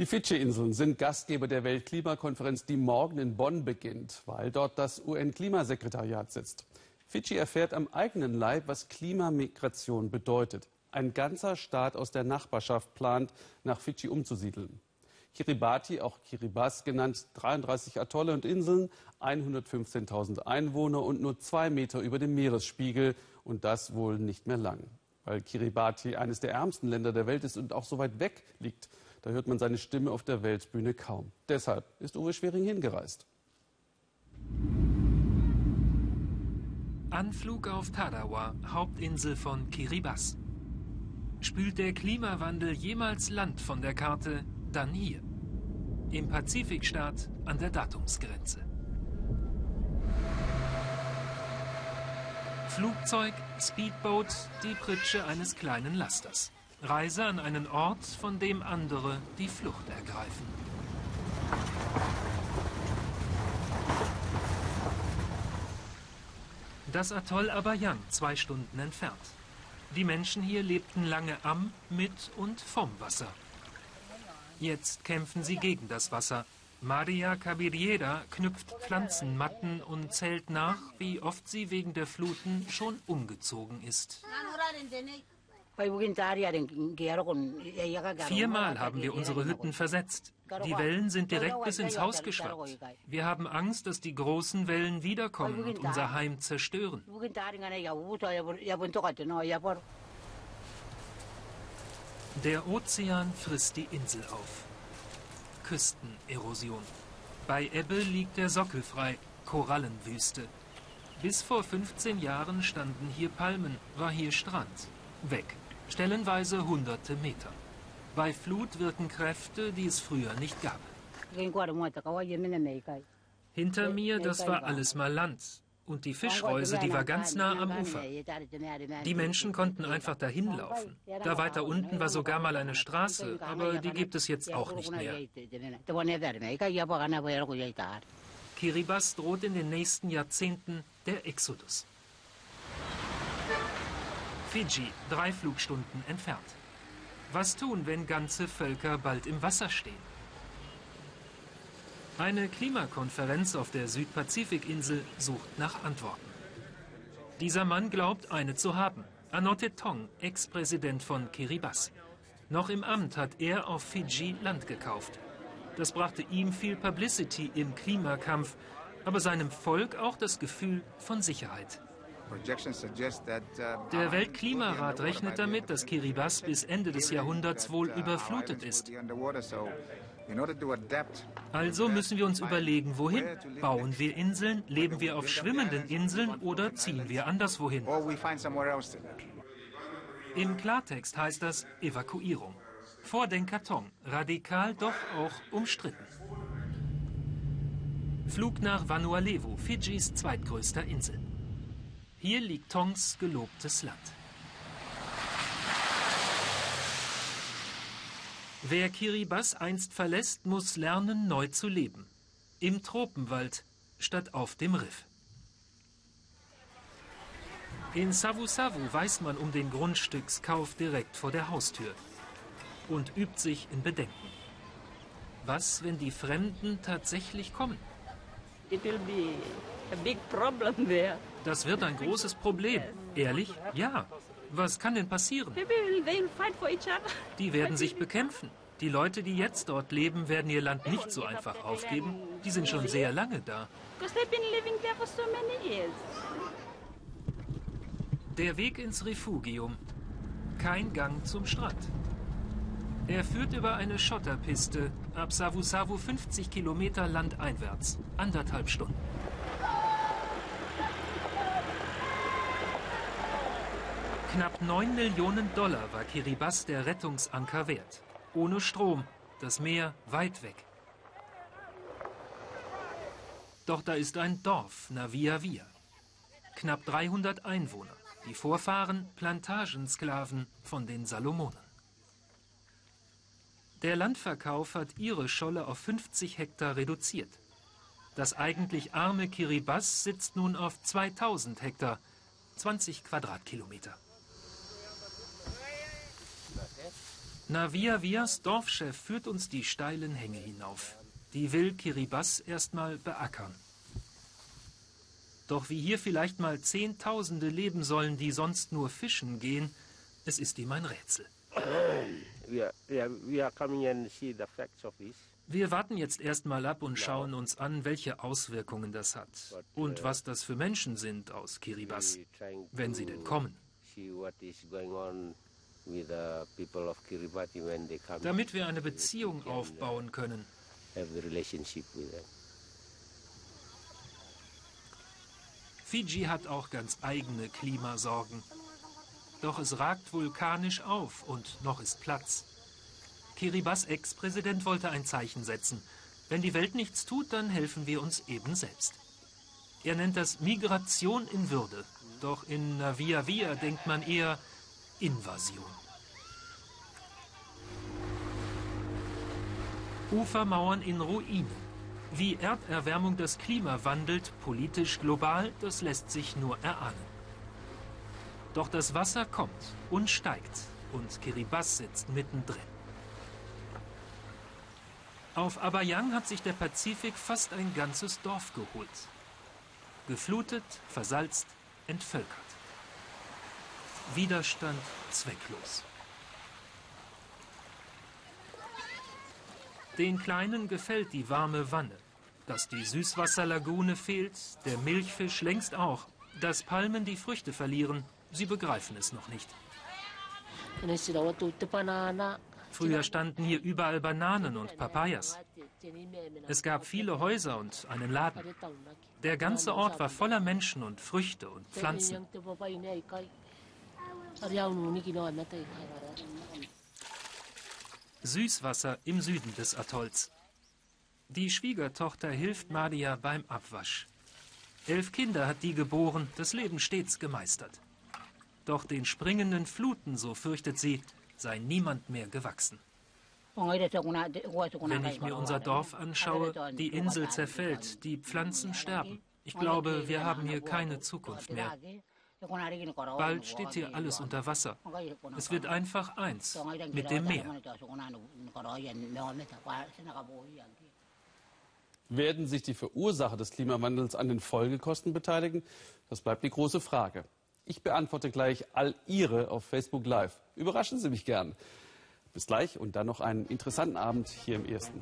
Die Fidschi-Inseln sind Gastgeber der Weltklimakonferenz, die morgen in Bonn beginnt, weil dort das UN-Klimasekretariat sitzt. Fidschi erfährt am eigenen Leib, was Klimamigration bedeutet. Ein ganzer Staat aus der Nachbarschaft plant, nach Fidschi umzusiedeln. Kiribati, auch Kiribati genannt, 33 Atolle und Inseln, 115.000 Einwohner und nur zwei Meter über dem Meeresspiegel. Und das wohl nicht mehr lang. Weil Kiribati eines der ärmsten Länder der Welt ist und auch so weit weg liegt da hört man seine Stimme auf der Weltbühne kaum. Deshalb ist Uwe Schwering hingereist. Anflug auf Tarawa, Hauptinsel von Kiribati. Spült der Klimawandel jemals Land von der Karte, dann hier. Im Pazifikstaat an der Datumsgrenze. Flugzeug, Speedboat, die Pritsche eines kleinen Lasters. Reise an einen Ort, von dem andere die Flucht ergreifen. Das Atoll Abayang, zwei Stunden entfernt. Die Menschen hier lebten lange am, mit und vom Wasser. Jetzt kämpfen sie gegen das Wasser. Maria Cabiriera knüpft Pflanzenmatten und zählt nach, wie oft sie wegen der Fluten schon umgezogen ist. Viermal haben wir unsere Hütten versetzt. Die Wellen sind direkt bis ins Haus geschwappt. Wir haben Angst, dass die großen Wellen wiederkommen und unser Heim zerstören. Der Ozean frisst die Insel auf. Küstenerosion. Bei Ebbe liegt der Sockel frei, Korallenwüste. Bis vor 15 Jahren standen hier Palmen, war hier Strand. Weg stellenweise hunderte Meter. Bei Flut wirken Kräfte, die es früher nicht gab. Hinter mir, das war alles mal Land. Und die Fischreuse, die war ganz nah am Ufer. Die Menschen konnten einfach dahin laufen. Da weiter unten war sogar mal eine Straße, aber die gibt es jetzt auch nicht mehr. Kiribati droht in den nächsten Jahrzehnten der Exodus. Fiji, drei Flugstunden entfernt. Was tun, wenn ganze Völker bald im Wasser stehen? Eine Klimakonferenz auf der Südpazifikinsel sucht nach Antworten. Dieser Mann glaubt, eine zu haben. Anote Tong, Ex-Präsident von Kiribati. Noch im Amt hat er auf Fiji Land gekauft. Das brachte ihm viel Publicity im Klimakampf, aber seinem Volk auch das Gefühl von Sicherheit. Der Weltklimarat rechnet damit, dass Kiribati bis Ende des Jahrhunderts wohl überflutet ist. Also müssen wir uns überlegen, wohin. Bauen wir Inseln, leben wir auf schwimmenden Inseln oder ziehen wir anderswohin? Im Klartext heißt das Evakuierung. Vor den Karton, radikal, doch auch umstritten. Flug nach Vanuatu, Fidschis zweitgrößter Insel. Hier liegt Tongs gelobtes Land. Wer Kiribati einst verlässt, muss lernen, neu zu leben. Im Tropenwald statt auf dem Riff. In Savu Savu weiß man um den Grundstückskauf direkt vor der Haustür und übt sich in Bedenken. Was, wenn die Fremden tatsächlich kommen? Das wird ein großes Problem. Ehrlich? Ja. Was kann denn passieren? Die werden sich bekämpfen. Die Leute, die jetzt dort leben, werden ihr Land nicht so einfach aufgeben. Die sind schon sehr lange da. Der Weg ins Refugium. Kein Gang zum Strand. Er führt über eine Schotterpiste ab Savu Savu 50 Kilometer landeinwärts. Anderthalb Stunden. Knapp 9 Millionen Dollar war Kiribati der Rettungsanker wert. Ohne Strom, das Meer weit weg. Doch da ist ein Dorf, Navia Via. Knapp 300 Einwohner, die Vorfahren Plantagensklaven von den Salomonen. Der Landverkauf hat ihre Scholle auf 50 Hektar reduziert. Das eigentlich arme Kiribati sitzt nun auf 2000 Hektar, 20 Quadratkilometer. Navia Vias Dorfchef führt uns die steilen Hänge hinauf. Die will Kiribati erstmal beackern. Doch wie hier vielleicht mal Zehntausende leben sollen, die sonst nur fischen gehen, es ist ihm ein Rätsel. Wir warten jetzt erstmal ab und schauen uns an, welche Auswirkungen das hat und uh, was das für Menschen sind aus Kiribati, wenn sie denn kommen. Damit wir eine Beziehung aufbauen können. Fiji hat auch ganz eigene Klimasorgen. Doch es ragt vulkanisch auf und noch ist Platz. Kiribas Ex-Präsident wollte ein Zeichen setzen. Wenn die Welt nichts tut, dann helfen wir uns eben selbst. Er nennt das Migration in Würde. Doch in Navia Via denkt man eher Invasion. Ufermauern in Ruinen. Wie Erderwärmung das Klima wandelt, politisch global, das lässt sich nur erahnen. Doch das Wasser kommt und steigt und Kiribati sitzt mittendrin. Auf Abayang hat sich der Pazifik fast ein ganzes Dorf geholt. Geflutet, versalzt, entvölkert. Widerstand zwecklos. Den Kleinen gefällt die warme Wanne. Dass die Süßwasserlagune fehlt, der Milchfisch längst auch. Dass Palmen die Früchte verlieren, sie begreifen es noch nicht. Früher standen hier überall Bananen und Papayas. Es gab viele Häuser und einen Laden. Der ganze Ort war voller Menschen und Früchte und Pflanzen. Süßwasser im Süden des Atolls. Die Schwiegertochter hilft Madia beim Abwasch. Elf Kinder hat die geboren, das Leben stets gemeistert. Doch den springenden Fluten, so fürchtet sie, sei niemand mehr gewachsen. Wenn ich mir unser Dorf anschaue, die Insel zerfällt, die Pflanzen sterben. Ich glaube, wir haben hier keine Zukunft mehr. Bald steht hier alles unter Wasser. Es wird einfach eins mit dem Meer. Werden sich die Verursacher des Klimawandels an den Folgekosten beteiligen? Das bleibt die große Frage. Ich beantworte gleich all Ihre auf Facebook Live. Überraschen Sie mich gern. Bis gleich und dann noch einen interessanten Abend hier im Ersten.